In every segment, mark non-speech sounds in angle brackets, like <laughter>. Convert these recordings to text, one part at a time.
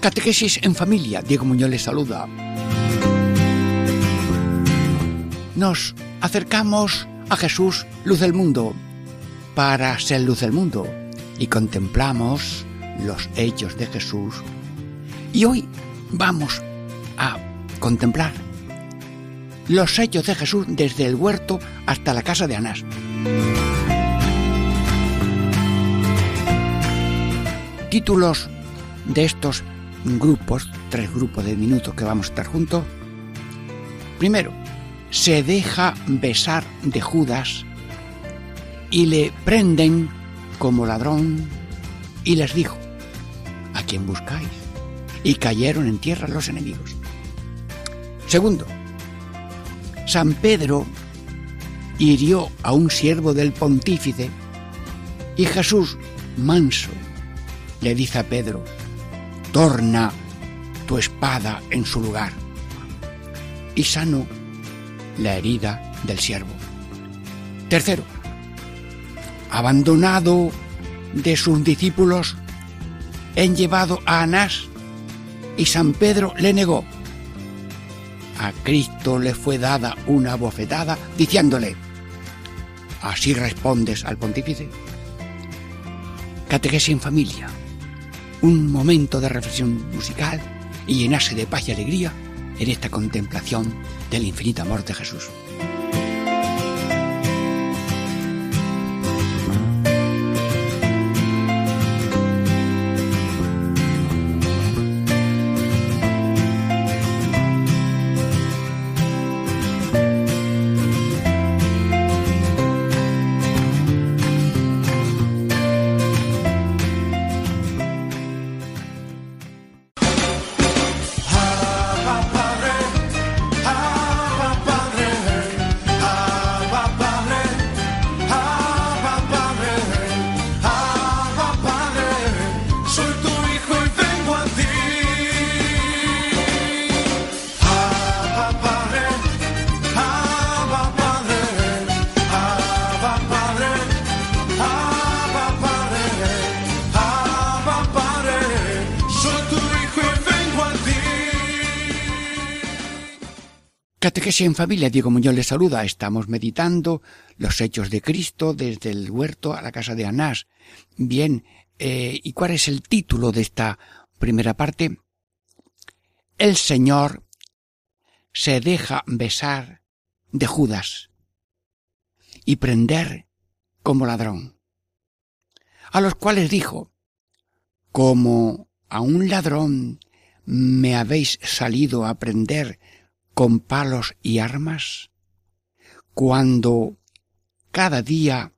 Catequesis en familia, Diego Muñoz les saluda. Nos acercamos a Jesús, luz del mundo, para ser luz del mundo, y contemplamos los hechos de Jesús. Y hoy vamos a contemplar los hechos de Jesús desde el huerto hasta la casa de Anás. Títulos de estos grupos, tres grupos de minutos que vamos a estar juntos. Primero, se deja besar de Judas y le prenden como ladrón y les dijo, ¿a quién buscáis? Y cayeron en tierra los enemigos. Segundo, San Pedro hirió a un siervo del pontífice y Jesús, manso, le dice a Pedro, torna tu espada en su lugar. Y sano la herida del siervo. Tercero, abandonado de sus discípulos, han llevado a Anás y San Pedro le negó. A Cristo le fue dada una bofetada diciéndole, ¿así respondes al pontífice? Catequesis en familia un momento de reflexión musical y llenarse de paz y alegría en esta contemplación del infinito amor de Jesús. En familia, Diego Muñoz les saluda. Estamos meditando los hechos de Cristo desde el huerto a la casa de Anás. Bien, eh, ¿y cuál es el título de esta primera parte? El Señor se deja besar de Judas y prender como ladrón. A los cuales dijo, como a un ladrón me habéis salido a prender con palos y armas? Cuando cada día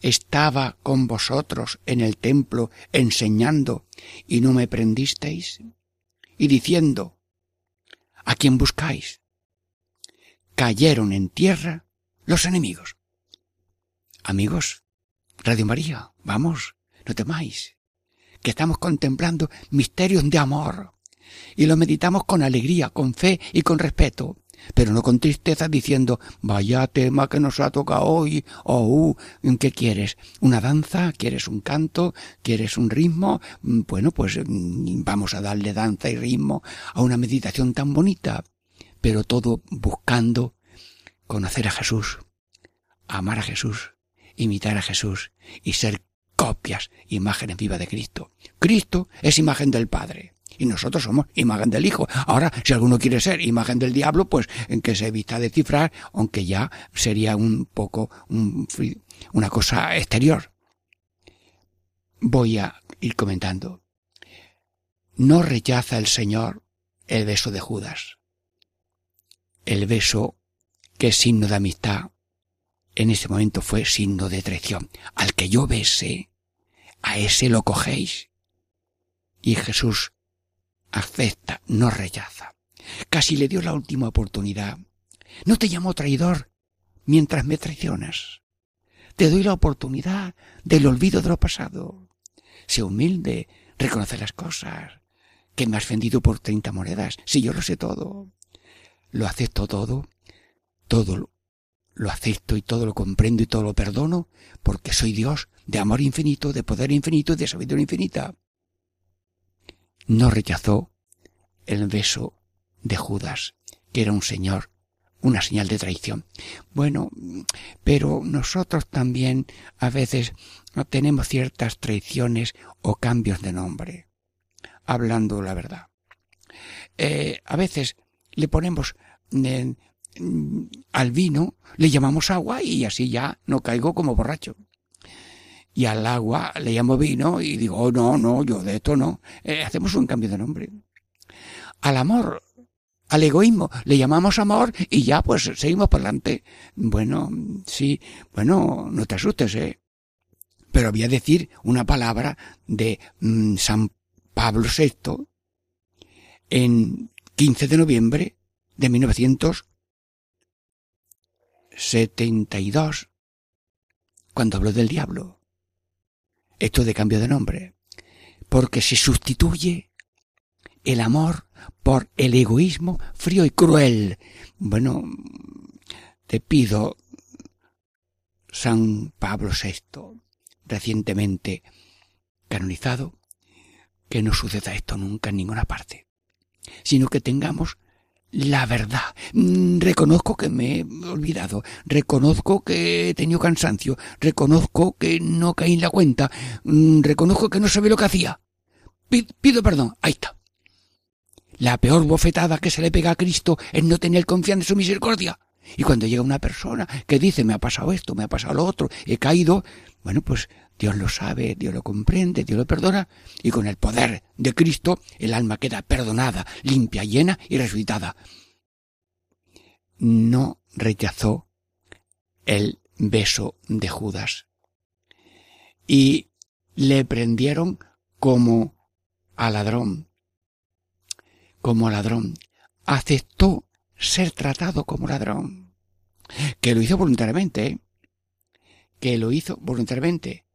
estaba con vosotros en el templo enseñando y no me prendisteis? Y diciendo, ¿a quién buscáis? Cayeron en tierra los enemigos. Amigos, Radio María, vamos, no temáis, que estamos contemplando misterios de amor, y lo meditamos con alegría, con fe y con respeto, pero no con tristeza diciendo vaya tema que nos ha tocado hoy, o uh, ¿qué quieres? ¿Una danza? ¿Quieres un canto? ¿Quieres un ritmo? Mm, bueno, pues mm, vamos a darle danza y ritmo a una meditación tan bonita, pero todo buscando conocer a Jesús, amar a Jesús, imitar a Jesús y ser copias, imágenes vivas de Cristo. Cristo es imagen del Padre y nosotros somos imagen del Hijo. Ahora, si alguno quiere ser imagen del diablo, pues en que se evita de cifrar, aunque ya sería un poco una cosa exterior. Voy a ir comentando. No rechaza el Señor el beso de Judas. El beso que es signo de amistad, en ese momento fue signo de traición. Al que yo bese, a ese lo cogéis Y Jesús acepta, no rechaza. Casi le dio la última oportunidad. No te llamo traidor mientras me traicionas. Te doy la oportunidad del olvido de lo pasado. Sé humilde, reconoce las cosas. Que me has vendido por treinta monedas, si yo lo sé todo. Lo acepto todo, todo lo acepto y todo lo comprendo y todo lo perdono, porque soy Dios de amor infinito, de poder infinito y de sabiduría infinita. No rechazó el beso de Judas, que era un señor, una señal de traición. Bueno, pero nosotros también a veces tenemos ciertas traiciones o cambios de nombre, hablando la verdad. Eh, a veces le ponemos al vino le llamamos agua y así ya no caigo como borracho. Y al agua le llamo vino y digo, oh, no, no, yo de esto no. Eh, hacemos un cambio de nombre. Al amor, al egoísmo, le llamamos amor y ya pues seguimos por delante. Bueno, sí, bueno, no te asustes, eh. Pero voy a decir una palabra de mm, San Pablo VI en 15 de noviembre de 1972, cuando habló del diablo. Esto de cambio de nombre. Porque se sustituye el amor por el egoísmo frío y cruel. Bueno, te pido, San Pablo VI, recientemente canonizado, que no suceda esto nunca en ninguna parte, sino que tengamos la verdad. Mm, reconozco que me he olvidado, reconozco que he tenido cansancio, reconozco que no caí en la cuenta, mm, reconozco que no sabía lo que hacía. Pido perdón, ahí está. La peor bofetada que se le pega a Cristo es no tener confianza en su misericordia. Y cuando llega una persona que dice me ha pasado esto, me ha pasado lo otro, he caído, bueno, pues Dios lo sabe, Dios lo comprende, Dios lo perdona, y con el poder de Cristo el alma queda perdonada, limpia, llena y resucitada. No rechazó el beso de Judas. Y le prendieron como a ladrón. Como ladrón. Aceptó ser tratado como ladrón. Que lo hizo voluntariamente, ¿eh? que lo hizo voluntariamente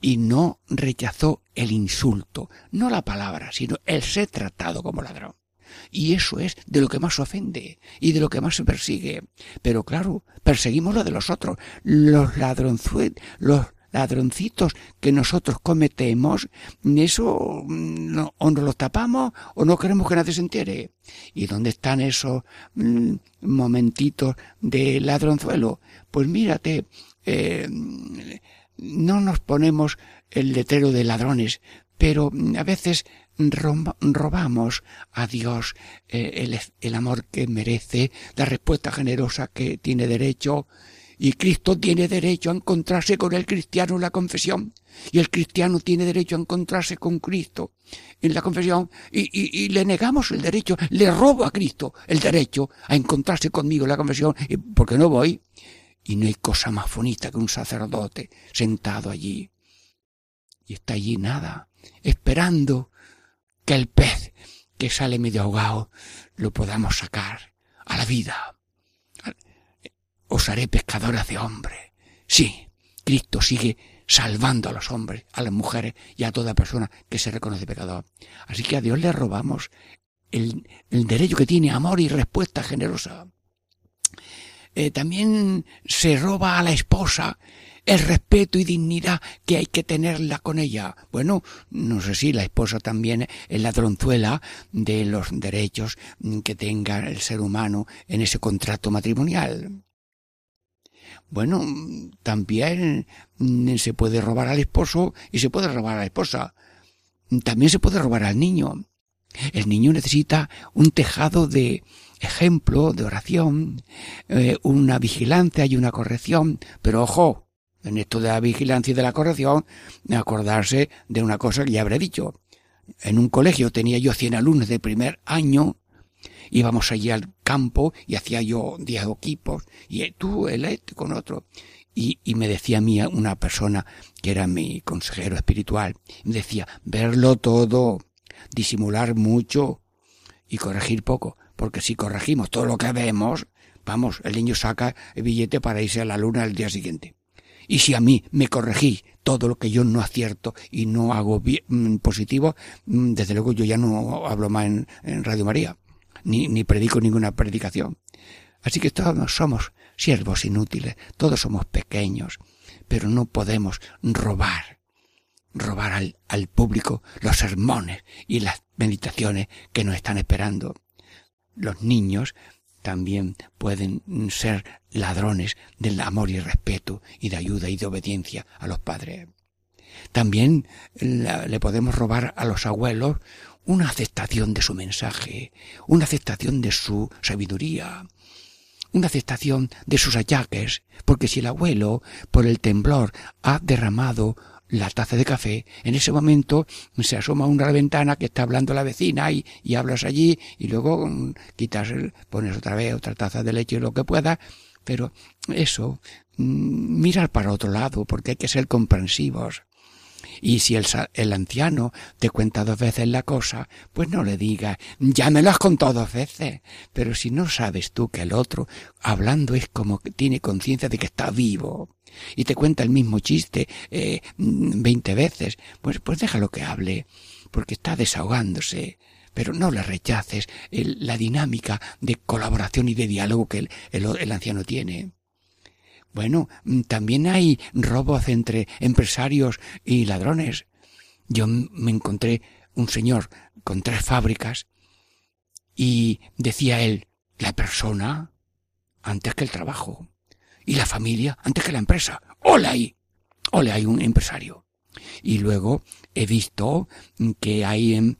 y no rechazó el insulto, no la palabra, sino el ser tratado como ladrón. Y eso es de lo que más ofende y de lo que más se persigue. Pero claro, perseguimos lo de los otros. Los ladronzuelos, los ladroncitos que nosotros cometemos, eso mm, o nos los tapamos o no queremos que nadie se entere. ¿Y dónde están esos mm, momentitos de ladronzuelo? Pues mírate, eh, no nos ponemos el letrero de ladrones, pero a veces robamos a Dios eh, el, amor que merece, la respuesta generosa que tiene derecho, y Cristo tiene derecho a encontrarse con el cristiano en la confesión, y el cristiano tiene derecho a encontrarse con Cristo en la confesión, y, y le negamos el derecho, le robo a Cristo el derecho a encontrarse conmigo en la confesión, porque no voy, y no hay cosa más bonita que un sacerdote sentado allí. Y está allí nada, esperando que el pez que sale medio ahogado lo podamos sacar a la vida. Os haré pescadores de hombres. Sí, Cristo sigue salvando a los hombres, a las mujeres y a toda persona que se reconoce pecador. Así que a Dios le robamos el derecho que tiene amor y respuesta generosa. Eh, también se roba a la esposa el respeto y dignidad que hay que tenerla con ella. Bueno, no sé si la esposa también es la dronzuela de los derechos que tenga el ser humano en ese contrato matrimonial. Bueno, también se puede robar al esposo y se puede robar a la esposa. También se puede robar al niño. El niño necesita un tejado de, ejemplo de oración, eh, una vigilancia y una corrección, pero ojo, en esto de la vigilancia y de la corrección, acordarse de una cosa que ya habré dicho. En un colegio tenía yo 100 alumnos de primer año, íbamos allí al campo y hacía yo 10 equipos, y tú, el este con otro. Y, y, me decía a mí una persona que era mi consejero espiritual, me decía, verlo todo, disimular mucho y corregir poco, porque si corregimos todo lo que vemos, vamos, el niño saca el billete para irse a la luna el día siguiente. Y si a mí me corregí todo lo que yo no acierto y no hago bien, mm, positivo, mm, desde luego yo ya no hablo más en, en Radio María, ni, ni predico ninguna predicación. Así que todos somos siervos inútiles, todos somos pequeños, pero no podemos robar, robar al, al público los sermones y las meditaciones que nos están esperando. Los niños también pueden ser ladrones del amor y respeto y de ayuda y de obediencia a los padres. También le podemos robar a los abuelos una aceptación de su mensaje, una aceptación de su sabiduría, una aceptación de sus achaques, porque si el abuelo, por el temblor, ha derramado la taza de café, en ese momento se asoma una ventana que está hablando la vecina y, y hablas allí y luego mm, quitas, pones otra vez otra taza de leche lo que pueda, pero eso, mm, mirar para otro lado porque hay que ser comprensivos. Y si el, el, anciano te cuenta dos veces la cosa, pues no le digas, ya me lo has contado dos veces. Pero si no sabes tú que el otro, hablando es como que tiene conciencia de que está vivo, y te cuenta el mismo chiste eh, veinte veces, pues, pues déjalo que hable, porque está desahogándose. Pero no le rechaces la dinámica de colaboración y de diálogo que el, el anciano tiene. Bueno, mm, también hay robos entre empresarios y ladrones. Yo me encontré un señor con tres fábricas y decía él, la persona antes que el trabajo y la familia antes que la empresa. ¡Hola ahí! ¡Hola hay un empresario! Y luego he visto que hay en,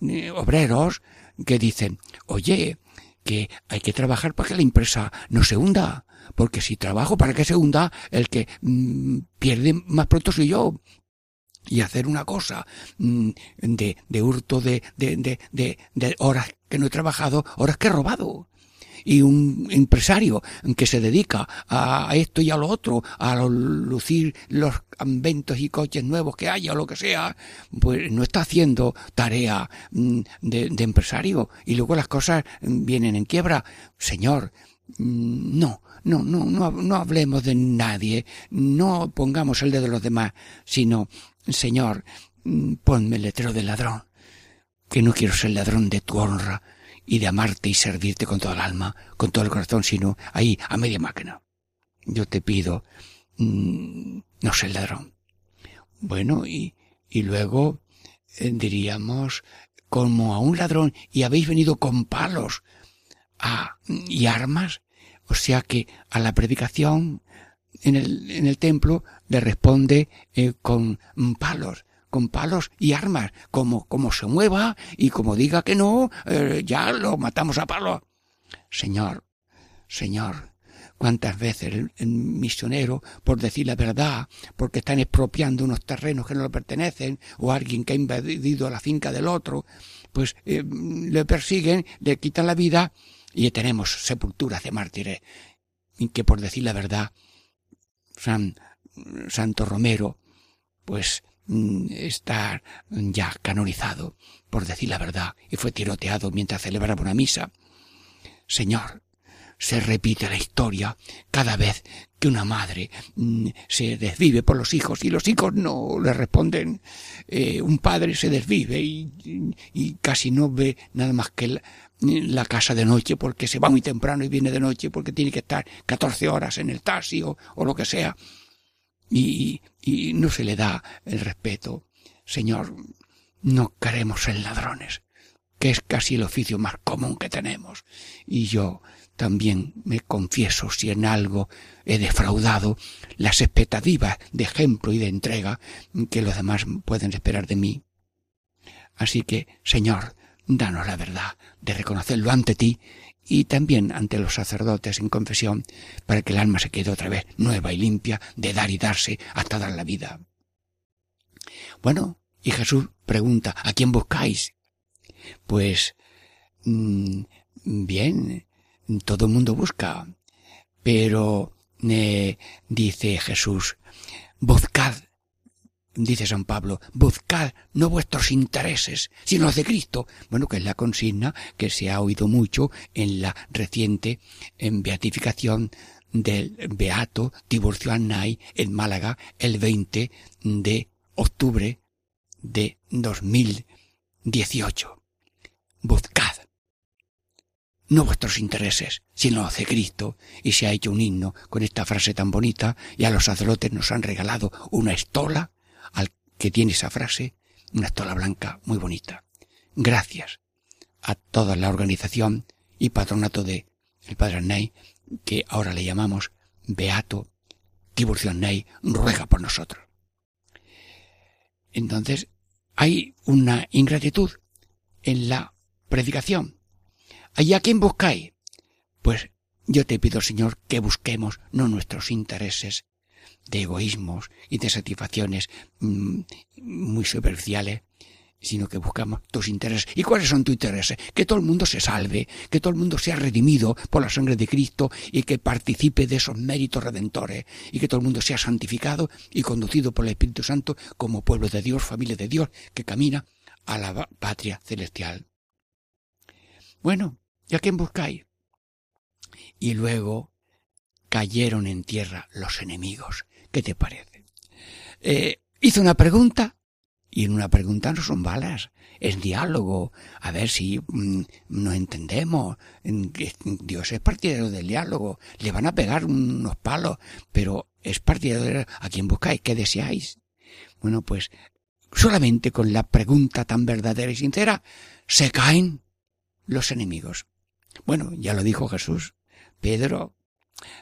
eh, obreros que dicen, oye, que hay que trabajar para que la empresa no se hunda porque si trabajo para que se hunda, el que mmm, pierde más pronto soy yo. Y hacer una cosa mmm, de, de hurto de, de, de horas que no he trabajado, horas que he robado y un empresario que se dedica a esto y a lo otro, a lucir los inventos y coches nuevos que haya o lo que sea, pues no está haciendo tarea mm, de, de empresario y luego las cosas vienen en quiebra. Señor, mm, no, no, no, no, no hablemos de nadie, no pongamos el dedo de los demás, sino, Señor, mm, ponme el letrero del ladrón, que no quiero ser ladrón de tu honra y de amarte y servirte con toda el alma, con todo el corazón, sino ahí, a media máquina. Yo te pido, mmm, no ser ladrón. Bueno, y, y luego eh, diríamos, como a un ladrón, y habéis venido con palos ah, y armas, o sea que a la predicación en el, en el templo le responde eh, con palos, con palos y armas, como, como se mueva y como diga que no, eh, ya lo matamos a palos. Señor, Señor, cuántas veces el, misionero, por decir la verdad, porque están expropiando unos terrenos que no le pertenecen, o alguien que ha invadido la finca del otro, pues eh, le persiguen, le quitan la vida, y tenemos sepulturas de mártires, y que por decir la verdad, San, Santo Romero, pues mm, está ya canonizado, por decir la verdad, y fue tiroteado mientras celebraba una misa. Señor, se repite la historia cada vez que una madre mm, se desvive por los hijos y los hijos no le responden. Eh, un padre se desvive y, casi no ve nada más que la, casa de noche porque se va muy temprano y viene de noche porque tiene que estar 14 horas en el taxi o lo que sea. Y, no se le da el respeto. Señor, no queremos ser ladrones, que es casi el oficio más común que tenemos. Y yo también me confieso si en algo he defraudado las expectativas de ejemplo y de entrega que los demás pueden esperar de mí. Así que, Señor, danos la verdad de reconocerlo ante ti y también ante los sacerdotes en confesión, para que el alma se quede otra vez nueva y limpia de dar y darse hasta dar la vida. Bueno, y Jesús pregunta, ¿a quién buscáis? Pues, mmm, bien, todo el mundo busca, pero eh, dice Jesús, buscad, dice San Pablo, buscad no vuestros intereses, sino los de Cristo. Bueno, que es la consigna que se ha oído mucho en la reciente en beatificación del Beato Tiburcio Annay en Málaga el 20 de octubre de 2018. Buscad no vuestros intereses, sino los de Cristo, y se ha hecho un himno con esta frase tan bonita, y a los sacerdotes nos han regalado una estola, al que tiene esa frase, una estola blanca muy bonita. Gracias a toda la organización y patronato de el Padre Ney, que ahora le llamamos Beato Tiburcio Ney, ruega por nosotros. Entonces, hay una ingratitud en la predicación. ¿Y a quién buscáis? Pues yo te pido, Señor, que busquemos no nuestros intereses de egoísmos y de satisfacciones mm, muy superficiales, sino que buscamos tus intereses. ¿Y cuáles son tus intereses? Que todo el mundo se salve, que todo el mundo sea redimido por la sangre de Cristo y que participe de esos méritos redentores y que todo el mundo sea santificado y conducido por el Espíritu Santo como pueblo de Dios, familia de Dios, que camina a la patria celestial. Bueno, ¿y a quién buscáis? Y luego cayeron en tierra los enemigos. ¿Qué te parece? Eh, hizo una pregunta y en una pregunta no son balas, es diálogo, a ver si mm, no entendemos. Dios es partidario del diálogo, le van a pegar unos palos, pero es partidario a quien buscáis, ¿qué deseáis? Bueno, pues solamente con la pregunta tan verdadera y sincera se caen los enemigos. Bueno, ya lo dijo Jesús. Pedro,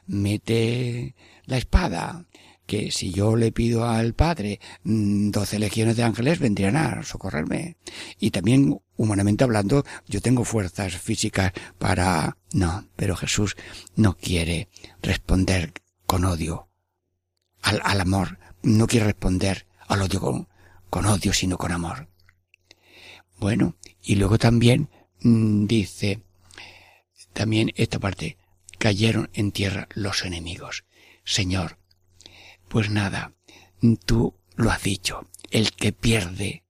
mete la espada, que si yo le pido al Padre mm, doce legiones de ángeles vendrían a socorrerme. Y también, humanamente hablando, yo tengo fuerzas físicas para... No, pero Jesús no quiere responder con odio al, al amor, no quiere responder al odio con, odio, sino con amor. Bueno, y luego también mm, dice, también esta parte, cayeron en tierra los enemigos. Señor, pues nada, tú lo has dicho, el que pierde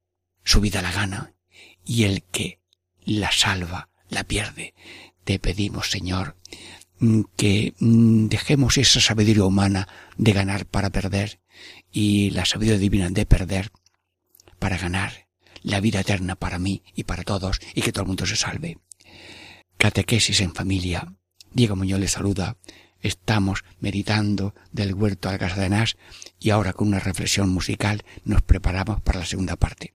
su vida la gana y el que la salva la pierde. Te pedimos, Señor, que dejemos esa sabiduría humana de ganar para perder y la sabiduría divina de perder para ganar la vida eterna para mí y para todos y que todo el mundo se salve. Catequesis en familia. Diego Muñoz le saluda estamos meditando del huerto a la casa de Nash y ahora con una reflexión musical nos preparamos para la segunda parte.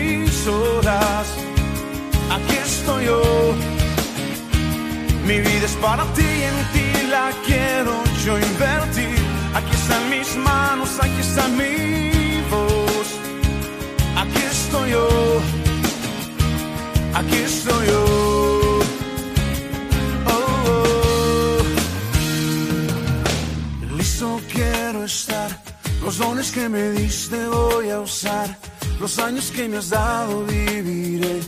horas aquí estoy yo. Mi vida es para ti y en ti la quiero yo invertir. Aquí están mis manos, aquí está mi voz. Aquí estoy yo. Aquí estoy yo. Oh, oh. Listo quiero estar. Los dones que me diste voy a usar. Los años que me has dado viviré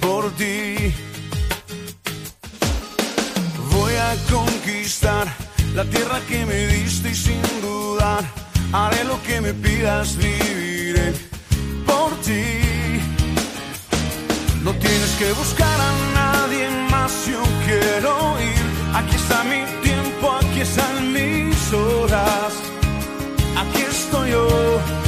por ti. Voy a conquistar la tierra que me diste y sin dudar haré lo que me pidas, viviré por ti. No tienes que buscar a nadie más, yo quiero ir. Aquí está mi tiempo, aquí están mis horas. Aquí estoy yo.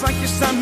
manos, aquí está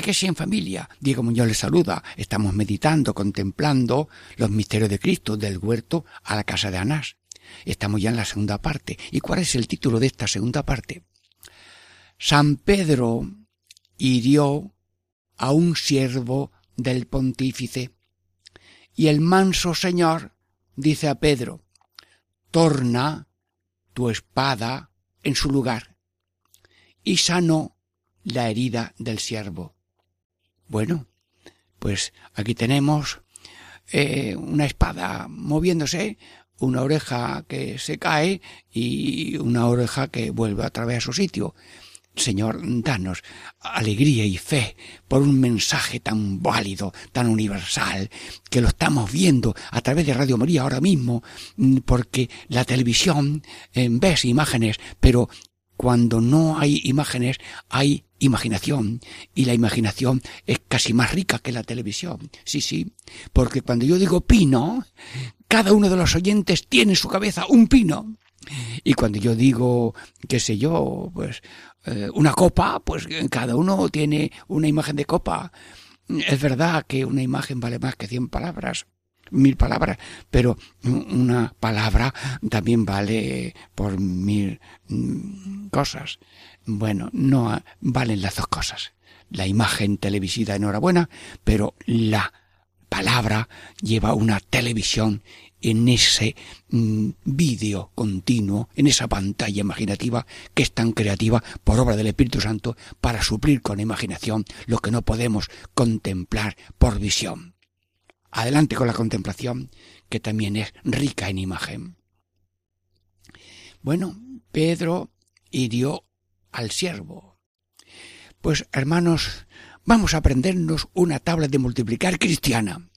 Catequesis en familia. Diego Muñoz les saluda. Estamos meditando, contemplando los misterios de Cristo del huerto a la casa de Anás. Estamos ya en la segunda parte. ¿Y cuál es el título de esta segunda parte? San Pedro hirió a un siervo del pontífice y el manso señor dice a Pedro, torna tu espada en su lugar y sanó la herida del siervo. Bueno, pues aquí tenemos eh, una espada moviéndose, una oreja que se cae y una oreja que vuelve otra vez a su sitio. Señor, danos alegría y fe por un mensaje tan válido, tan universal, que lo estamos viendo a través de Radio María ahora mismo, mm, porque la televisión eh, ves imágenes, pero cuando no hay imágenes hay imaginación y la imaginación es casi más rica que la televisión. Sí, sí, porque cuando yo digo pino, cada uno de los oyentes tiene en su cabeza un pino. Y cuando yo digo, qué sé yo, pues eh, una copa, pues cada uno tiene una imagen de copa. Es verdad que una imagen vale más que cien palabras, mil palabras, pero una palabra también vale por mil mm, cosas. Bueno, no valen las dos cosas. La imagen televisiva, enhorabuena, pero la palabra lleva una televisión en ese mm, vídeo continuo, en esa pantalla imaginativa que es tan creativa por obra del Espíritu Santo para suplir con imaginación lo que no podemos contemplar por visión. Adelante con la contemplación, que también es rica en imagen. Bueno, Pedro hirió al siervo. Pues, hermanos, vamos a aprendernos una tabla de multiplicar cristiana.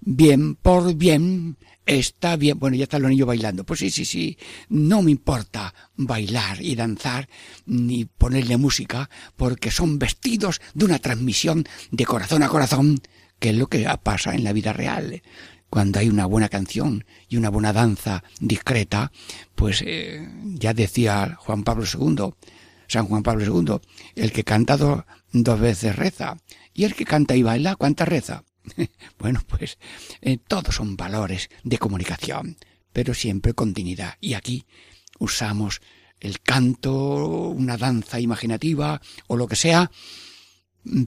Bien por bien está bien. Bueno, ya están los niños bailando. Pues sí, sí, sí. No me importa bailar y danzar ni ponerle música porque son vestidos de una transmisión de corazón a corazón, que es lo que pasa en la vida real. Cuando hay una buena canción y una buena danza discreta, pues eh, ya decía Juan Pablo II, San Juan Pablo II, el que canta do- dos veces reza, y el que canta y baila, ¿cuánta reza? <laughs> bueno, pues eh, todos son valores de comunicación, pero siempre con dignidad. Y aquí usamos el canto, una danza imaginativa o lo que sea,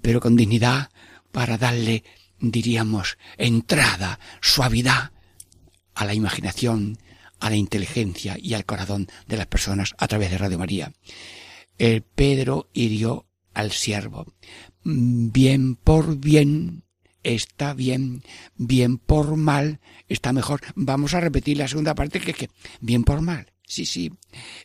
pero con dignidad para darle, diríamos, entrada, suavidad a la imaginación, a la inteligencia y al corazón de las personas a través de Radio María. El Pedro hirió al siervo. Bien por bien está bien, bien por mal está mejor. Vamos a repetir la segunda parte que es que bien por mal. Sí, sí.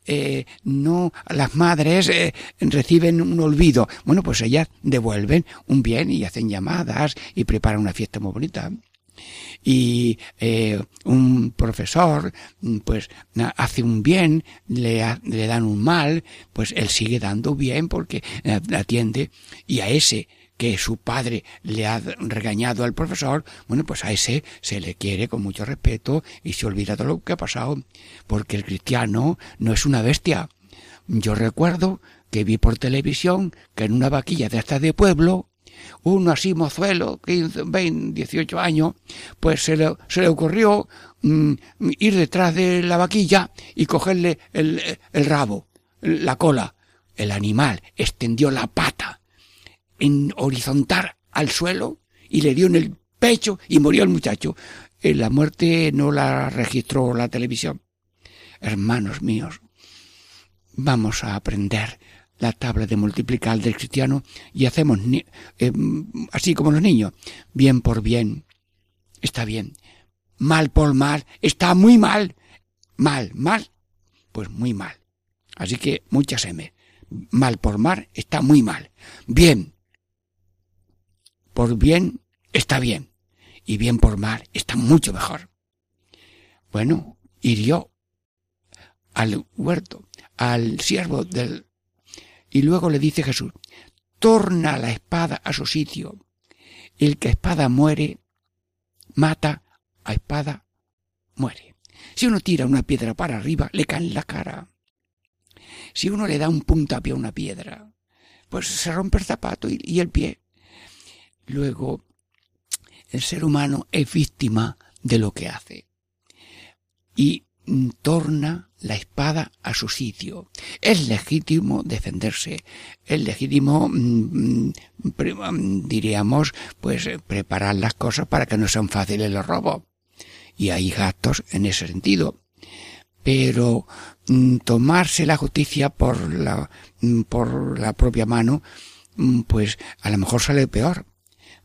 Eh, no, las madres eh, reciben un olvido. Bueno, pues ellas devuelven un bien y hacen llamadas y preparan una fiesta muy bonita y eh, un profesor pues hace un bien, le, le dan un mal, pues él sigue dando bien porque atiende y a ese que su padre le ha regañado al profesor, bueno, pues a ese se le quiere con mucho respeto y se olvida de lo que ha pasado, porque el cristiano no es una bestia. Yo recuerdo que vi por televisión que en una vaquilla de esta de pueblo uno así mozuelo, 15, 20, 18 años, pues se le, se le ocurrió mm, ir detrás de la vaquilla y cogerle el, el rabo, la cola. El animal extendió la pata en horizontal al suelo y le dio en el pecho y murió el muchacho. Eh, la muerte no la registró la televisión. Hermanos míos, vamos a aprender la tabla de multiplicar del cristiano y hacemos eh, así como los niños, bien por bien, está bien, mal por mal, está muy mal, mal, mal, pues muy mal. Así que muchas M. Mal por mal está muy mal. Bien, por bien está bien. Y bien por mal está mucho mejor. Bueno, hirió al huerto, al siervo del y luego le dice Jesús, torna la espada a su sitio. El que espada muere, mata, a espada muere. Si uno tira una piedra para arriba, le cae en la cara. Si uno le da un puntapié a una piedra, pues se rompe el zapato y el pie. Luego, el ser humano es víctima de lo que hace. Y torna la espada a su sitio. Es legítimo defenderse, es legítimo, mm, mm, diríamos, pues preparar las cosas para que no sean fáciles los robos. Y hay gastos en ese sentido. Pero mm, tomarse la justicia por la, por la propia mano, pues a lo mejor sale peor.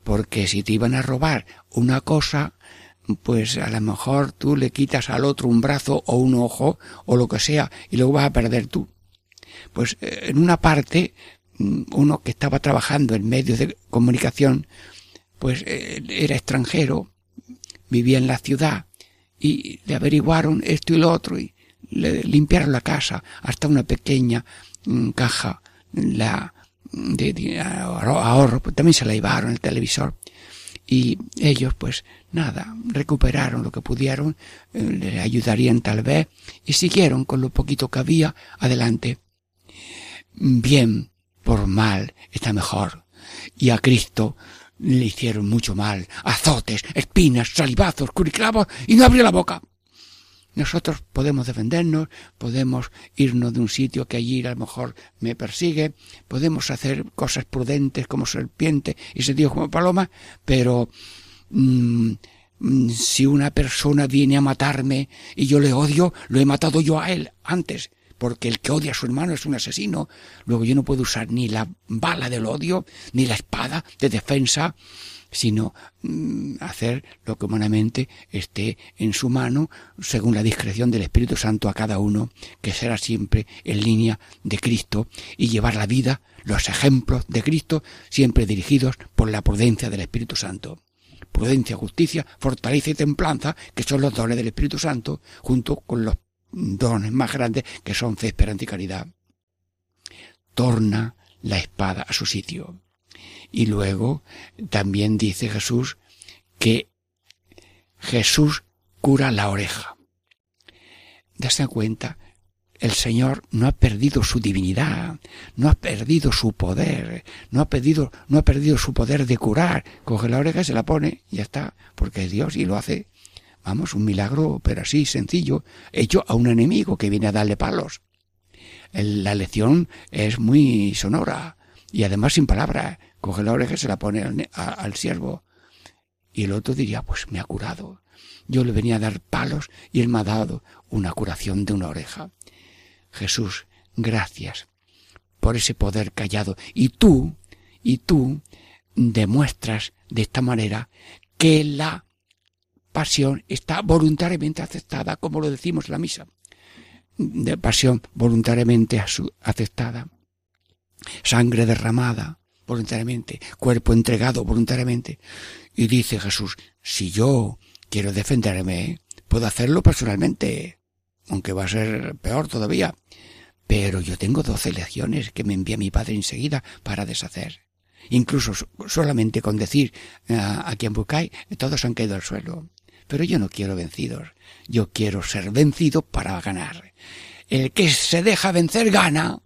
Porque si te iban a robar una cosa, pues a lo mejor tú le quitas al otro un brazo o un ojo o lo que sea y luego vas a perder tú. Pues eh, en una parte, mm, uno que estaba trabajando en medios de comunicación, pues eh, era extranjero, vivía en la ciudad y le averiguaron esto y lo otro y le limpiaron la casa hasta una pequeña mm, caja la de, ahorro, pues también se la llevaron el televisor y ellos pues nada, recuperaron lo que pudieron, eh, le ayudarían tal vez y siguieron con lo poquito que había adelante. Bien por mal está mejor. Y a Cristo le hicieron mucho mal, azotes, espinas, salivazos, curiclavos y no abrió la boca. Nosotros podemos defendernos, podemos irnos de un sitio que allí a lo mejor me persigue, podemos hacer cosas prudentes como serpiente y sentido como paloma, pero mm, mm, si una persona viene a matarme y yo le odio, lo he matado yo a él antes, porque el que odia a su hermano es un asesino. Luego yo no puedo usar ni la bala del odio, ni la espada de defensa, sino mm, hacer lo que humanamente esté en su mano, según la discreción del Espíritu Santo a cada uno, que será siempre en línea de Cristo, y llevar la vida, los ejemplos de Cristo, siempre dirigidos por la prudencia del Espíritu Santo. Prudencia, justicia, fortaleza y templanza, que son los dones del Espíritu Santo, junto con los dones más grandes, que son fe, esperanza y caridad. Torna la espada a su sitio. Y luego también dice Jesús que Jesús cura la oreja. Dase cuenta, el Señor no ha perdido su divinidad, no ha perdido su poder, no ha perdido, no ha perdido su poder de curar. Coge la oreja se la pone ya está, porque es Dios y lo hace. Vamos, un milagro, pero así sencillo, hecho a un enemigo que viene a darle palos. la lección es muy sonora y además sin palabras. Coge la oreja y se la pone al, siervo. Y el otro diría, pues me ha curado. Yo le venía a dar palos y él me ha dado una curación de una oreja. Jesús, gracias por ese poder callado. Y tú, y tú demuestras de esta manera que la pasión está voluntariamente aceptada, como lo decimos en la misa. De pasión voluntariamente aceptada. Sangre derramada voluntariamente, cuerpo entregado voluntariamente. Y dice Jesús, si yo quiero defenderme, puedo hacerlo personalmente, aunque va a ser peor todavía. Pero yo tengo doce legiones que me envía mi padre enseguida para deshacer. Incluso so- solamente con decir ah, a quien buscáis, todos han caído al suelo. Pero yo no quiero vencidos. Yo quiero ser vencido para ganar. El que se deja vencer gana.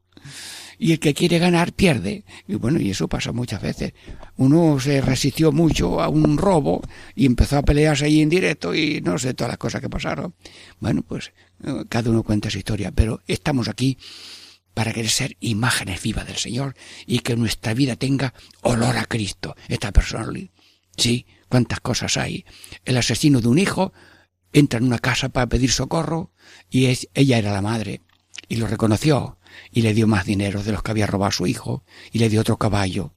Y el que quiere ganar pierde. Y bueno, y eso pasa muchas veces. Uno se resistió mucho a un robo y empezó a pelearse ahí en directo y no sé todas las cosas que pasaron. Bueno, pues eh, cada uno cuenta su historia, pero estamos aquí para querer ser imágenes vivas del Señor y que nuestra vida tenga olor a Cristo. Esta persona, sí, cuántas cosas hay. El asesino de un hijo entra en una casa para pedir socorro y es, ella era la madre y lo reconoció y le dio más dinero de los que había robado su hijo y le dio otro caballo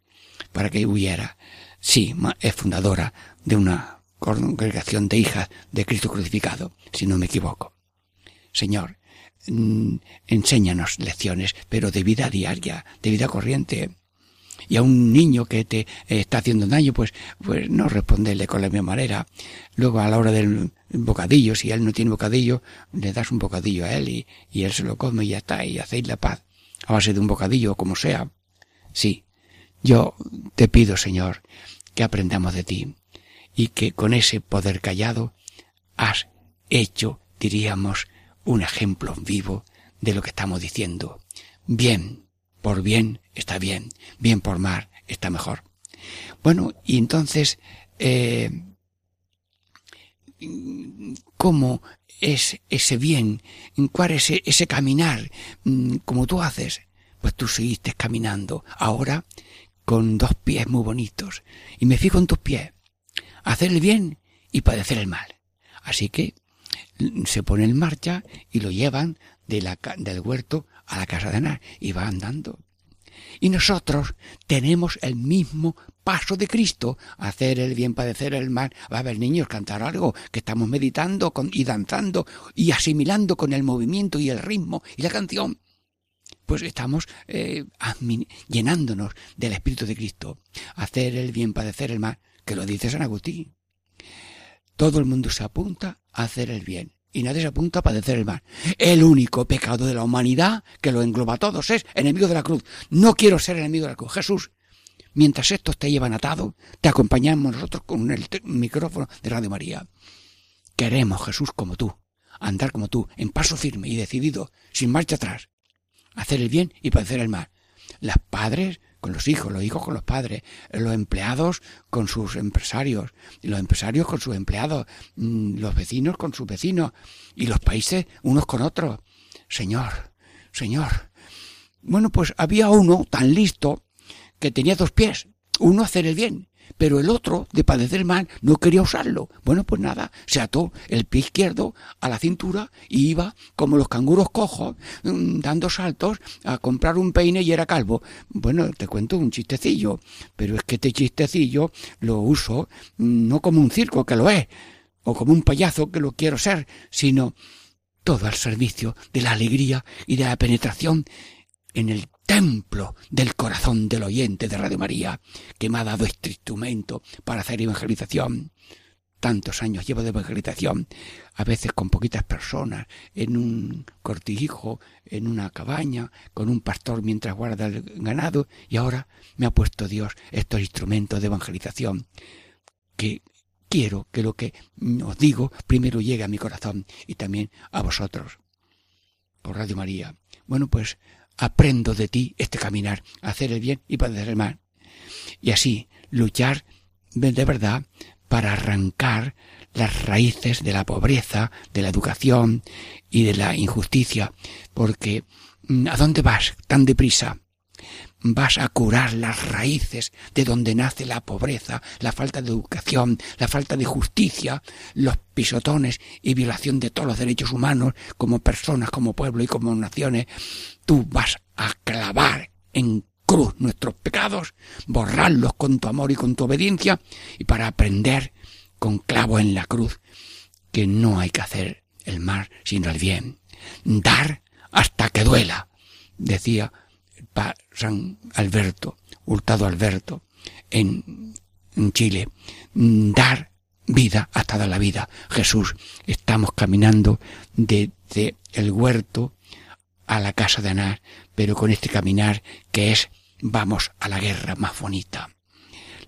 para que huyera. Sí, es fundadora de una congregación de hijas de Cristo crucificado, si no me equivoco. Señor, mm, enséñanos lecciones, pero de vida diaria, de vida corriente. Y a un niño que te eh, está haciendo daño, pues, pues no responderle con la misma manera. Luego a la hora del bocadillo, si él no tiene bocadillo, le das un bocadillo a él y, y él se lo come y ya está, y hacéis la paz. A base de un bocadillo, como sea. Sí, yo te pido, Señor, que aprendamos de ti y que con ese poder callado has hecho, diríamos, un ejemplo vivo de lo que estamos diciendo. Bien, por bien está bien, bien por mar está mejor. Bueno, y entonces, eh, ¿cómo es ese bien? ¿Cuál es ese, ese caminar mm, como tú haces? Pues tú seguiste caminando ahora con dos pies muy bonitos. Y me fijo en tus pies. Hacer el bien y padecer el mal. Así que mm, se pone en marcha y lo llevan de la, del huerto a la casa de Anar y va andando. Y nosotros tenemos el mismo paso de Cristo, hacer el bien, padecer el mal. Va a haber niños cantar algo que estamos meditando con, y danzando y asimilando con el movimiento y el ritmo y la canción. Pues estamos eh, llenándonos del Espíritu de Cristo. Hacer el bien, padecer el mal, que lo dice San Agustín. Todo el mundo se apunta a hacer el bien y nadie se apunta a padecer el mal. El único pecado de la humanidad que lo engloba a todos es enemigo de la cruz. No quiero ser enemigo de la cruz. Jesús, mientras estos te llevan atado, te acompañamos nosotros con el micrófono de Radio María. Queremos, Jesús, como tú, andar como tú, en paso firme y decidido, sin marcha atrás, hacer el bien y padecer el mal. Las padres con los hijos, los hijos con los padres, los empleados con sus empresarios, los empresarios con sus empleados, mm, los vecinos con sus vecinos, y los países unos con otros. Señor, Señor. Bueno, pues había uno tan listo que tenía dos pies, uno hacer el bien, pero el otro, de padecer mal, no quería usarlo. Bueno, pues nada, se ató el pie izquierdo a la cintura y iba como los canguros cojos, mm, dando saltos a comprar un peine y era calvo. Bueno, te cuento un chistecillo, pero es que este chistecillo lo uso mm, no como un circo, que lo es, o como un payaso, que lo quiero ser, sino todo al servicio de la alegría y de la penetración en el templo del corazón del oyente de Radio María, que me ha dado este instrumento para hacer evangelización. Tantos años llevo de evangelización, a veces con poquitas personas, en un cortijo, en una cabaña, con un pastor mientras guarda el ganado, y ahora me ha puesto Dios estos instrumentos de evangelización, que quiero que lo que os digo primero llegue a mi corazón y también a vosotros. Por Radio María. Bueno, pues aprendo de ti este caminar, hacer el bien y padecer el mal. Y así luchar de verdad para arrancar las raíces de la pobreza, de la educación y de la injusticia, porque Mm, ¿A dónde vas tan deprisa? Vas a curar las raíces de donde nace la pobreza, la falta de educación, la falta de justicia, los pisotones y violación de todos los derechos humanos como personas, como pueblo y como naciones. Tú vas a clavar en cruz nuestros pecados, borrarlos con tu amor y con tu obediencia y para aprender con clavo en la cruz que no hay que hacer el mal sino el bien. Dar hasta que duela, decía San Alberto, Hurtado Alberto, en, en Chile, dar vida hasta dar la vida. Jesús, estamos caminando desde el huerto a la casa de Anar, pero con este caminar que es vamos a la guerra más bonita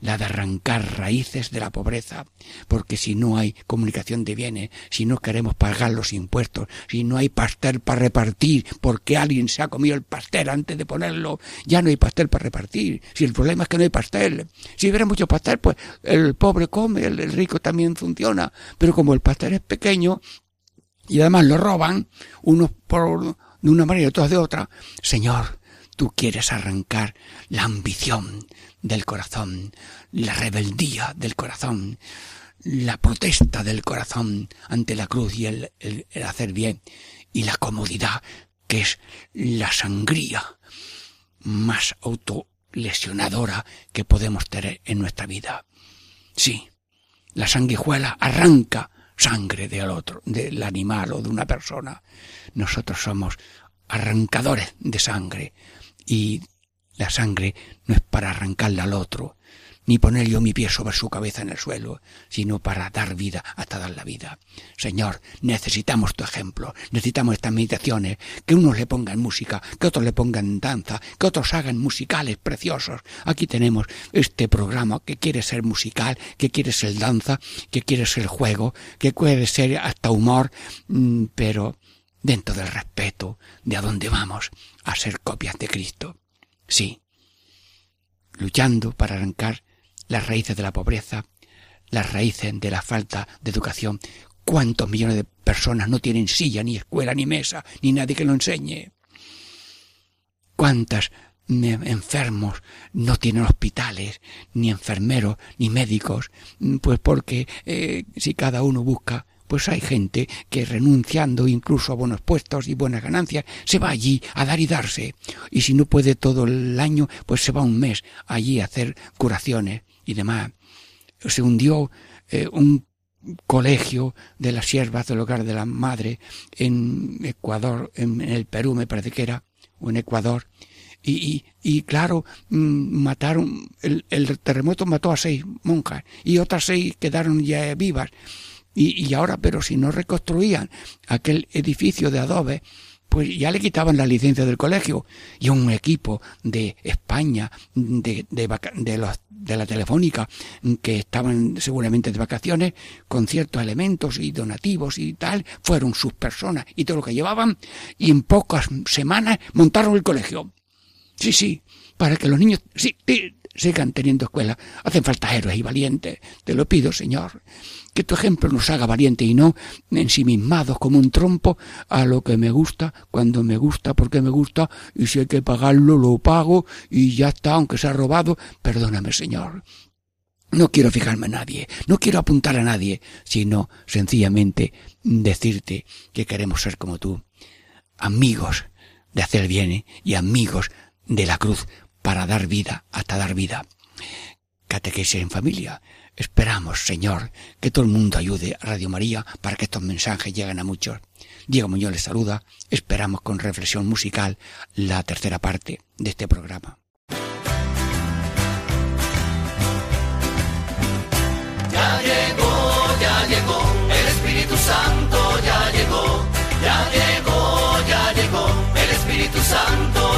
la de arrancar raíces de la pobreza, porque si no hay comunicación de bienes, si no queremos pagar los impuestos, si no hay pastel para repartir, porque alguien se ha comido el pastel antes de ponerlo, ya no hay pastel para repartir. Si el problema es que no hay pastel, si hubiera mucho pastel, pues el pobre come, el, rico también funciona, pero como el pastel es pequeño y además lo roban, unos por de una manera y otros de otra, Señor, tú quieres arrancar la ambición, del corazón, la rebeldía del corazón, la protesta del corazón ante la cruz y el, hacer bien, y la comodidad, que es la sangría más autolesionadora que podemos tener en nuestra vida. Sí, la sanguijuela arranca sangre del otro, del animal o de una persona. Nosotros somos arrancadores de sangre y la sangre no es para arrancarla al otro, ni poner yo mi pie sobre su cabeza en el suelo, sino para dar vida hasta dar la vida. Señor, necesitamos tu ejemplo, necesitamos estas meditaciones, que unos le pongan música, que otros le pongan danza, que otros hagan musicales preciosos. Aquí tenemos este programa que quiere ser musical, que quiere ser danza, que quiere ser juego, que puede ser hasta humor, mm, pero dentro del respeto de a dónde vamos a ser copias de Cristo. Sí, luchando para arrancar las raíces de la pobreza, las raíces de la falta de educación. ¿Cuántos millones de personas no tienen silla, ni escuela, ni mesa, ni nadie que lo enseñe? ¿Cuántas enfermos no tienen hospitales, ni enfermeros, ni médicos? Pues porque eh, si cada uno busca pues hay gente que renunciando incluso a buenos puestos y buenas ganancias, se va allí a dar y darse. Y si no puede todo el año, pues se va un mes allí a hacer curaciones y demás. Se hundió eh, un colegio de las siervas del hogar de la madre en Ecuador, en, el Perú me parece que era, o en Ecuador, y, y, claro, mm, mataron, el, el, terremoto mató a seis monjas y otras seis quedaron ya vivas. Y, ahora, pero si no reconstruían aquel edificio de adobe, pues ya le quitaban la licencia del colegio y un equipo de España, de, de, los, de la telefónica, que estaban seguramente de vacaciones, con ciertos elementos y donativos y tal, fueron sus personas y todo lo que llevaban, y en pocas semanas montaron el colegio. Sí, sí, para que los niños sí, sigan teniendo escuela. Hacen falta héroes y valientes. Te lo pido, Señor que tu ejemplo nos haga valiente y no ensimismados como un trompo a lo que me gusta, cuando me gusta, porque me gusta, y si hay que pagarlo, lo pago, y ya está, aunque se ha robado, perdóname, Señor. No quiero fijarme en nadie, no quiero apuntar a nadie, sino sencillamente decirte que queremos ser como tú, amigos de hacer bien y amigos de la cruz para dar vida hasta dar vida. Catequesis en familia, Esperamos, Señor, que todo el mundo ayude a Radio María para que estos mensajes lleguen a muchos. Diego Muñoz les saluda. Esperamos con reflexión musical la tercera parte de este programa. Ya llegó, ya llegó, el Espíritu Santo ya llegó, ya llegó, ya llegó, el Espíritu Santo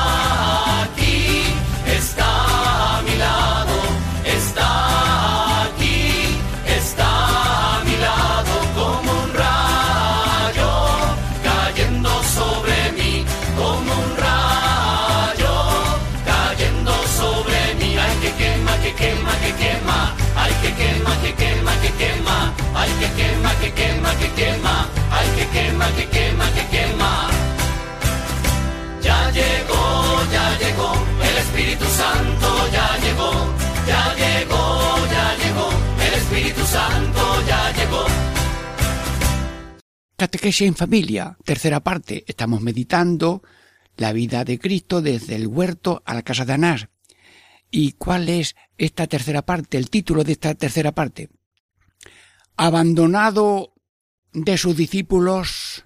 Catequesis en familia, tercera parte. Estamos meditando la vida de Cristo desde el huerto a la casa de Anás. ¿Y cuál es esta tercera parte, el título de esta tercera parte? Abandonado de sus discípulos,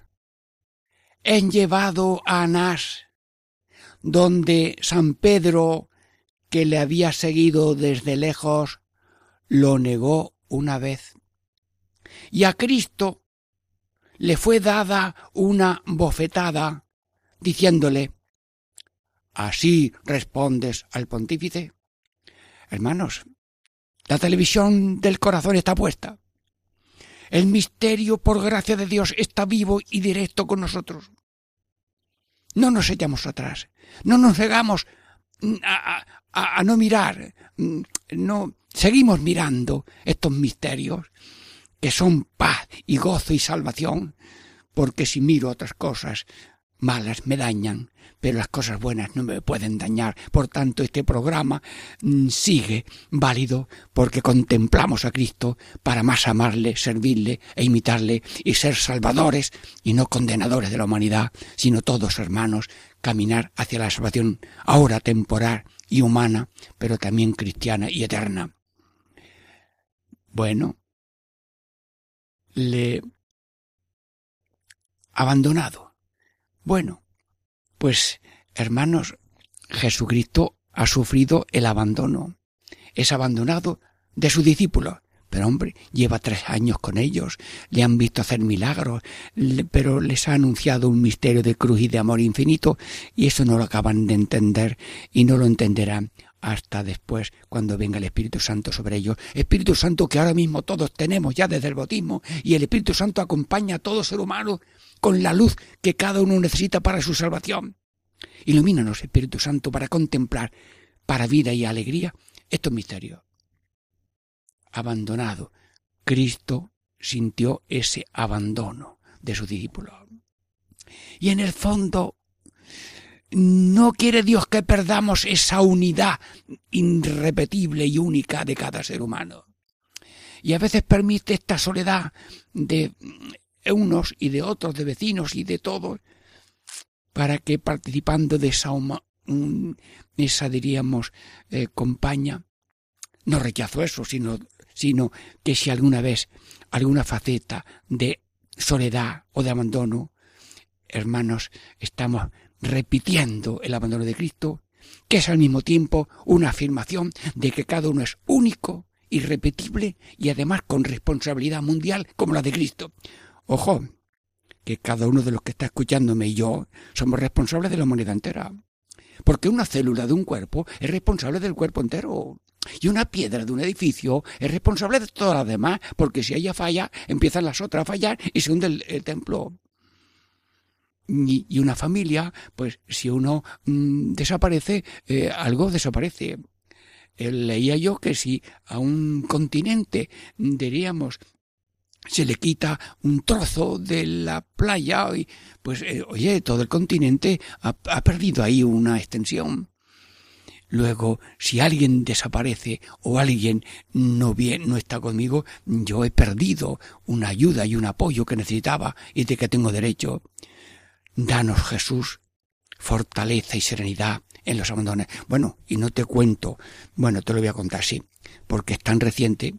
han llevado a Anás, donde San Pedro, que le había seguido desde lejos, lo negó una vez. Y a Cristo le fue dada una bofetada, diciéndole, ¿Así respondes al pontífice? Hermanos, la televisión del corazón está puesta. El misterio, por gracia de Dios, está vivo y directo con nosotros. No nos echamos atrás, no nos cegamos a, a- a no mirar, no seguimos mirando estos misterios que son paz y gozo y salvación, porque si miro otras cosas malas me dañan, pero las cosas buenas no me pueden dañar. Por tanto, este programa mm, sigue válido porque contemplamos a Cristo para más amarle, servirle e imitarle y ser salvadores y no condenadores de la humanidad, sino todos hermanos, caminar hacia la salvación ahora temporal y humana, pero también cristiana y eterna. Bueno, le abandonado. Bueno, pues hermanos, Jesucristo ha sufrido el abandono. Es abandonado de sus discípulos. Pero hombre, lleva tres años con ellos, le han visto hacer milagros, pero les ha anunciado un misterio de cruz y de amor infinito, y eso no lo acaban de entender y no lo entenderán hasta después cuando venga el Espíritu Santo sobre ellos. Espíritu Santo que ahora mismo todos tenemos ya desde el bautismo, y el Espíritu Santo acompaña a todo ser humano con la luz que cada uno necesita para su salvación. Ilumínanos, Espíritu Santo, para contemplar, para vida y alegría, estos misterios. Abandonado, Cristo sintió ese abandono de sus discípulos. Y en el fondo, no quiere Dios que perdamos esa unidad irrepetible y única de cada ser humano. Y a veces permite esta soledad de unos y de otros, de vecinos y de todos, para que participando de esa, esa diríamos, eh, compañía, no rechazo eso, sino, sino que si alguna vez alguna faceta de soledad o de abandono, hermanos, estamos repitiendo el abandono de Cristo, que es al mismo tiempo una afirmación de que cada uno es único, irrepetible y además con responsabilidad mundial como la de Cristo. Ojo, que cada uno de los que está escuchándome y yo somos responsables de la humanidad entera. Porque una célula de un cuerpo es responsable del cuerpo entero. Y una piedra de un edificio es responsable de todas las demás, porque si ella falla, empiezan las otras a fallar y se hunde el, el templo. Y, una familia, pues si uno mm, desaparece, eh, algo desaparece. Eh, leía yo que si a un continente, diríamos, se le quita un trozo de la playa y pues eh, oye todo el continente ha, ha perdido ahí una extensión luego si alguien desaparece o alguien no bien no está conmigo yo he perdido una ayuda y un apoyo que necesitaba y de que tengo derecho danos Jesús fortaleza y serenidad en los abandones bueno y no te cuento bueno te lo voy a contar sí porque es tan reciente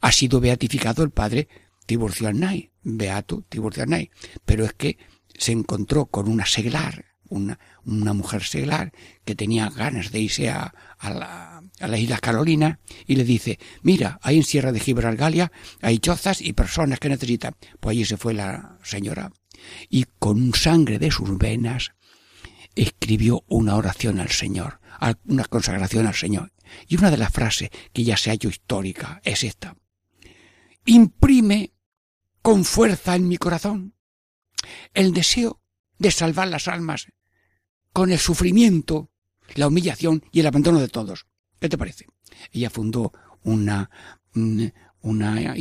ha sido beatificado el padre Tiburcio Arnay, beato Tiburcio Arnay, pero es que se encontró con una seglar, una, una mujer seglar que tenía ganas de irse a, a, la, a las Islas Carolinas y le dice, mira, ahí en Sierra de Gibralgalia hay chozas y personas que necesitan. Pues allí se fue la señora y con sangre de sus venas escribió una oración al Señor, una consagración al Señor. Y una de las frases que ya se ha hecho histórica es esta. Imprime con fuerza en mi corazón el deseo de salvar las almas con el sufrimiento, la humillación y el abandono de todos. ¿Qué te parece? Ella fundó una, una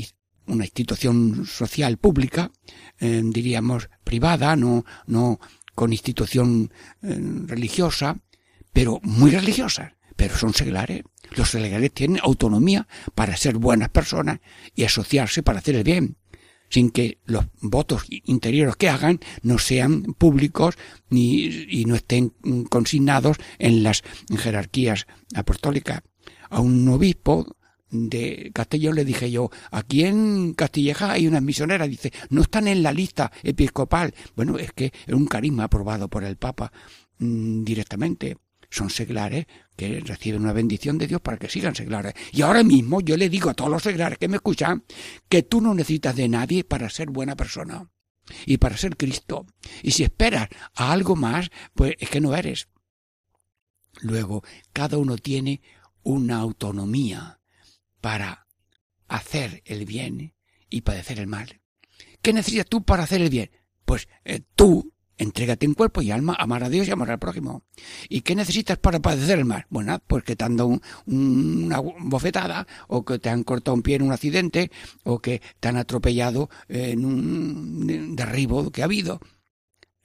una institución social pública, eh, diríamos privada, no, no con institución eh, religiosa, pero muy religiosa, pero son seglares. Los seglares tienen autonomía para ser buenas personas y asociarse para hacer el bien, sin que los votos interiores que hagan no sean públicos ni, y no estén consignados en las jerarquías apostólicas. A un obispo de Castellón le dije yo, aquí en Castilleja hay unas misioneras, dice, no están en la lista episcopal. Bueno, es que es un carisma aprobado por el Papa mm, directamente. Son seglares que reciben una bendición de Dios para que sigan seglares. Y ahora mismo yo le digo a todos los seglares que me escuchan que tú no necesitas de nadie para ser buena persona y para ser Cristo. Y si esperas a algo más, pues es que no eres. Luego, cada uno tiene una autonomía para hacer el bien y padecer el mal. ¿Qué necesitas tú para hacer el bien? Pues eh, tú entrégate en cuerpo y alma, amar a Dios y amar al prójimo. ¿Y qué necesitas para padecer el mal? Bueno, pues que te han dado una bofetada, o que te han cortado un pie en un accidente, o que te han atropellado en un derribo que ha habido.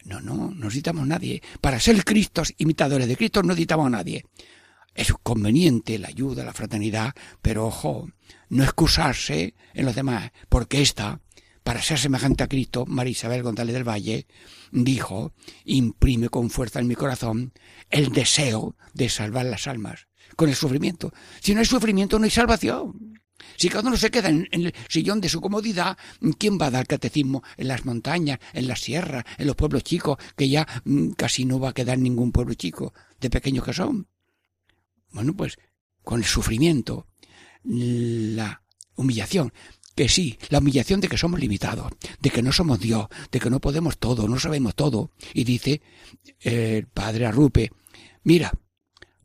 No, no, no necesitamos nadie. Para ser Cristos, imitadores de Cristo, no necesitamos a nadie. Es conveniente la ayuda, la fraternidad, pero ojo, no excusarse en los demás, porque esta, para ser semejante a Cristo, María Isabel González del Valle, dijo, imprime con fuerza en mi corazón el deseo de salvar las almas, con el sufrimiento. Si no hay sufrimiento, no hay salvación. Si cada uno se queda en, el sillón de su comodidad, ¿quién va a dar catecismo en las montañas, en las sierras, en los pueblos chicos, que ya mm, casi no va a quedar ningún pueblo chico, de pequeños que son? Bueno, pues con el sufrimiento, la humillación, que sí, la humillación de que somos limitados, de que no somos Dios, de que no podemos todo, no sabemos todo. Y dice el padre Arrupe, mira,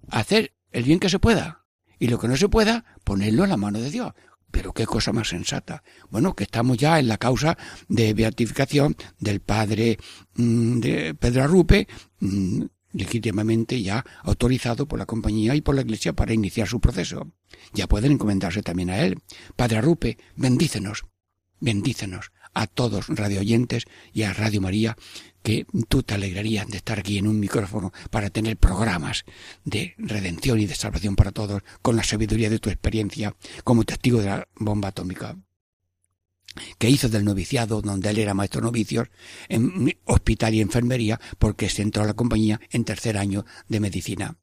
hacer el bien que se pueda y lo que no se pueda, ponerlo en la mano de Dios. Pero qué cosa más sensata. Bueno, que estamos ya en la causa de beatificación del padre mm, de Pedro Arrupe, mm, legítimamente ya autorizado por la compañía y por la Iglesia para iniciar su proceso. Ya pueden encomendarse también a él. Padre Arrupe, bendícenos, bendícenos a todos radioyentes y a Radio María, que tú te alegrarías de estar aquí en un micrófono para tener programas de redención y de salvación para todos con la sabiduría de tu experiencia como testigo de la bomba atómica que hizo del noviciado, donde él era maestro novicios, en hospital y enfermería, porque se entró a la compañía en tercer año de medicina.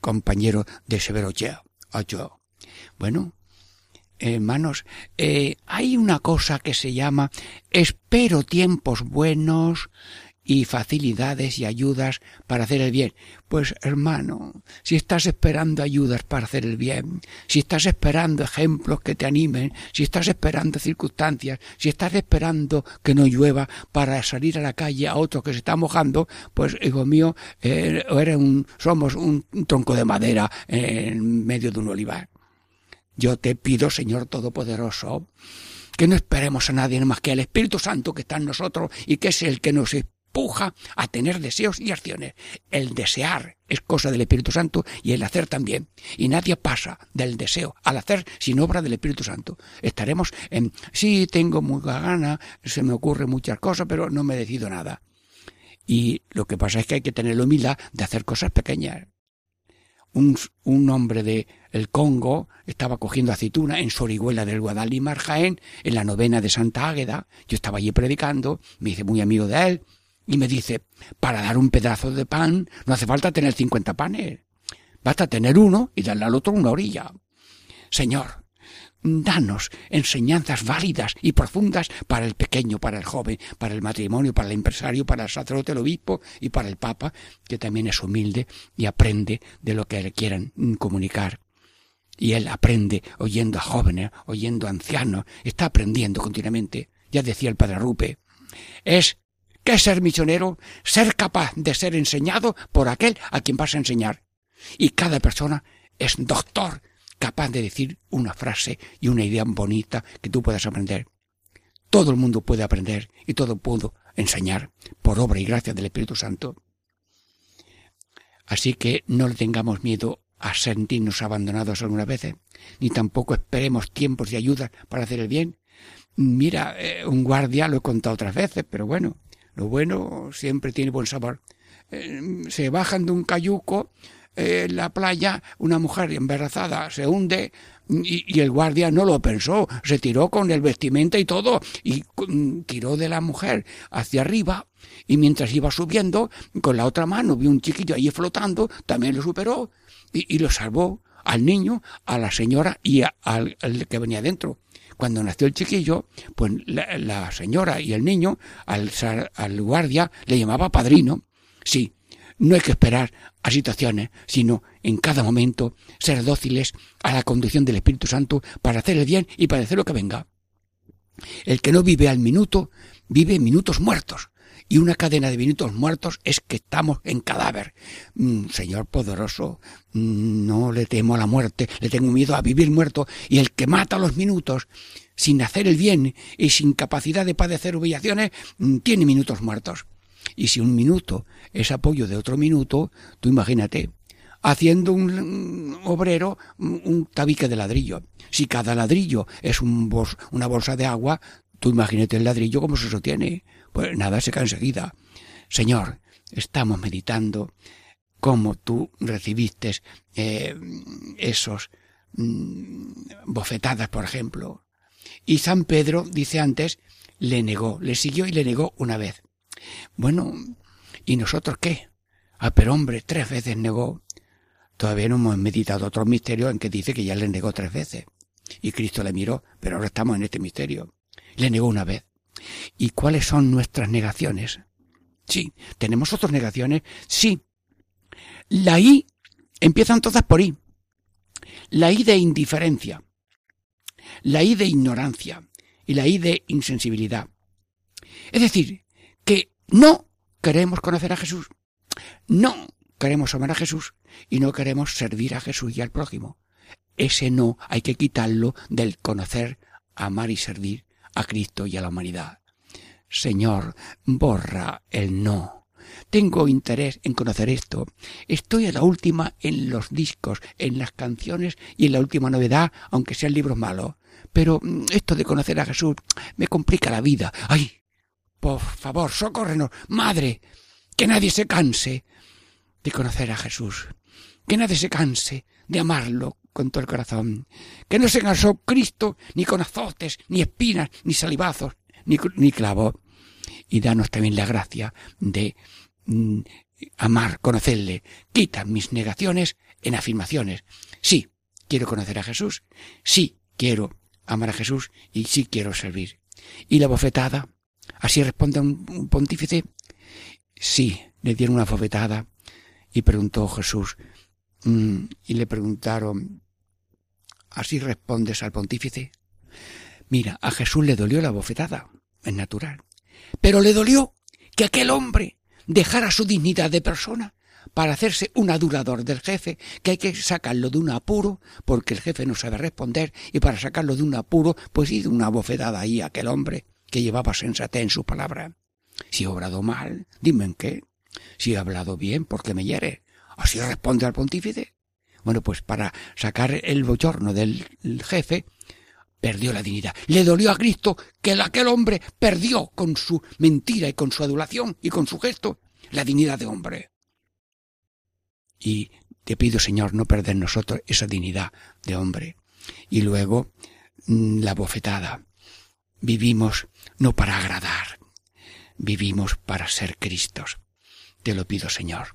Compañero de Severo Ochoa. Bueno, hermanos, eh, hay una cosa que se llama espero tiempos buenos y facilidades y ayudas para hacer el bien. Pues hermano, si estás esperando ayudas para hacer el bien, si estás esperando ejemplos que te animen, si estás esperando circunstancias, si estás esperando que no llueva para salir a la calle a otro que se está mojando, pues hijo mío, eh, eres un, somos un tronco de madera en medio de un olivar. Yo te pido, Señor Todopoderoso, que no esperemos a nadie más que al Espíritu Santo que está en nosotros y que es el que nos empuja a tener deseos y acciones. El desear es cosa del Espíritu Santo y el hacer también. Y nadie pasa del deseo al hacer sin obra del Espíritu Santo. Estaremos en, sí, tengo mucha gana, se me ocurren muchas cosas, pero no me decido nada. Y lo que pasa es que hay que tener la humildad de hacer cosas pequeñas. Un, un hombre de el Congo estaba cogiendo aceituna en Sorihuela del Guadalimar Jaén, en la novena de Santa Águeda. Yo estaba allí predicando, me hice muy amigo de él, y me dice, para dar un pedazo de pan no hace falta tener cincuenta panes. Basta tener uno y darle al otro una orilla. Señor, danos enseñanzas válidas y profundas para el pequeño, para el joven, para el matrimonio, para el empresario, para el sacerdote, el obispo y para el papa, que también es humilde y aprende de lo que le quieran comunicar. Y él aprende oyendo a jóvenes, oyendo a ancianos, está aprendiendo continuamente. Ya decía el padre Rupe, es ¿Qué es ser misionero? Ser capaz de ser enseñado por aquel a quien vas a enseñar. Y cada persona es doctor, capaz de decir una frase y una idea bonita que tú puedas aprender. Todo el mundo puede aprender y todo puedo enseñar por obra y gracia del Espíritu Santo. Así que no le tengamos miedo a sentirnos abandonados alguna vez, ni tampoco esperemos tiempos de ayuda para hacer el bien, Mira, eh, un guardia, lo he contado otras veces, pero bueno, lo bueno siempre tiene buen sabor. Eh, se bajan de un cayuco eh, en la playa, una mujer embarazada se hunde y, el guardia no lo pensó, se tiró con el vestimenta y todo y mm, tiró de la mujer hacia arriba y mientras iba subiendo con la otra mano vio un chiquillo ahí flotando, también lo superó y, lo salvó al niño, a la señora y al, al que venía dentro. Cuando nació el chiquillo, pues la, señora y el niño al, al guardia le llamaba padrino. Sí, no hay que esperar a situaciones, sino en cada momento ser dóciles a la conducción del Espíritu Santo para hacer el bien y para hacer lo que venga. El que no vive al minuto, vive minutos muertos. Y una cadena de minutos muertos es que estamos en cadáver. Mm, Señor poderoso, mm, no le temo a la muerte, le tengo miedo a vivir muerto. Y el que mata los minutos sin hacer el bien y sin capacidad de padecer humillaciones, mm, tiene minutos muertos. Y si un minuto es apoyo de otro minuto, tú imagínate, haciendo un, obrero un, tabique de ladrillo. Si cada ladrillo es un una bolsa de agua, tú imagínate el ladrillo cómo se sostiene. Pues nada, se cae enseguida. Señor, estamos meditando cómo tú recibiste eh, esos mm, bofetadas, por ejemplo. Y San Pedro, dice antes, le negó, le siguió y le negó una vez. Bueno, ¿y nosotros qué? Ah, pero hombre, tres veces negó. Todavía no hemos meditado otro misterio en que dice que ya le negó tres veces. Y Cristo le miró, pero ahora estamos en este misterio. Le negó una vez. ¿Y cuáles son nuestras negaciones? Sí, ¿tenemos otras negaciones? Sí. La I, empiezan todas por I. La I de indiferencia, la I de ignorancia y la I de insensibilidad. Es decir, que no queremos conocer a Jesús, no queremos amar a Jesús y no queremos servir a Jesús y al prójimo. Ese no hay que quitarlo del conocer, amar y servir a Cristo y a la humanidad. Señor, borra el no. Tengo interés en conocer esto. Estoy a la última en los discos, en las canciones y en la última novedad, aunque sean libros malos. Pero mm, esto de conocer a Jesús me complica la vida. ¡Ay! Por favor, socórrenos, madre, que nadie se canse de conocer a Jesús, que nadie se canse de amarlo con todo el corazón, que no se cansó Cristo ni con azotes, ni espinas, ni salivazos, ni, ni clavos. Y danos también la gracia de mm, amar, conocerle. Quita mis negaciones en afirmaciones. Sí, quiero conocer a Jesús. Sí, quiero amar a Jesús y sí quiero servir. Y la bofetada, así responde un, un pontífice. Sí, le dieron una bofetada y preguntó Jesús, mm, y le preguntaron, ¿así respondes al pontífice? Mira, a Jesús le dolió la bofetada, es natural, pero le dolió que aquel hombre dejara su dignidad de persona para hacerse un adulador del jefe, que hay que sacarlo de un apuro, porque el jefe no sabe responder, y para sacarlo de un apuro, pues hizo una bofetada ahí a aquel hombre que llevaba sensatez en su palabra. Si he obrado mal, dime en qué. Si he hablado bien, ¿por qué me hiere? Así responde al pontífice. Bueno, pues para sacar el bochorno del jefe, perdió la dignidad. Le dolió a Cristo que el- aquel hombre perdió con su mentira y con su adulación y con su gesto la dignidad de hombre. Y te pido, Señor, no perder nosotros esa dignidad de hombre. Y luego mm, la bofetada. Vivimos no para agradar, vivimos para ser Cristos. Te lo pido, Señor.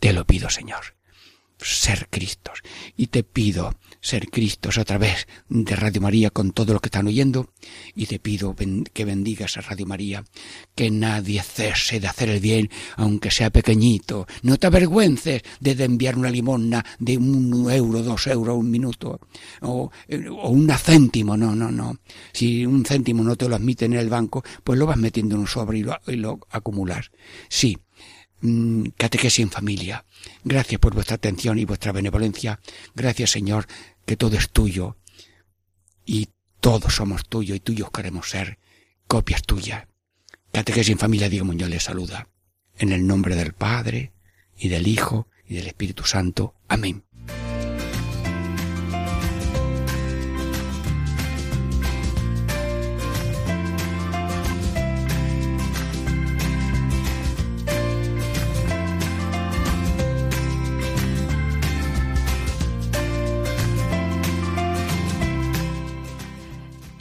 Te lo pido, Señor. Ser Cristos. Y te pido ser Cristos a través de Radio María con todo lo que están oyendo. Y te pido que bendigas a Radio María. Que nadie cese de hacer el bien, aunque sea pequeñito. No te avergüences de, enviar una limosna de un euro, dos euros, un minuto. O, o un céntimo. No, no, no. Si un céntimo no te lo admite en el banco, pues lo vas metiendo en un sobre y lo, y lo acumulas. Sí, catequesis en familia. Gracias por vuestra atención y vuestra benevolencia. Gracias, Señor, que todo es tuyo y todos somos tuyos y tuyos queremos ser copias tuyas. Catequesis en familia, Diego Muñoz les saluda. En el nombre del Padre y del Hijo y del Espíritu Santo. Amén.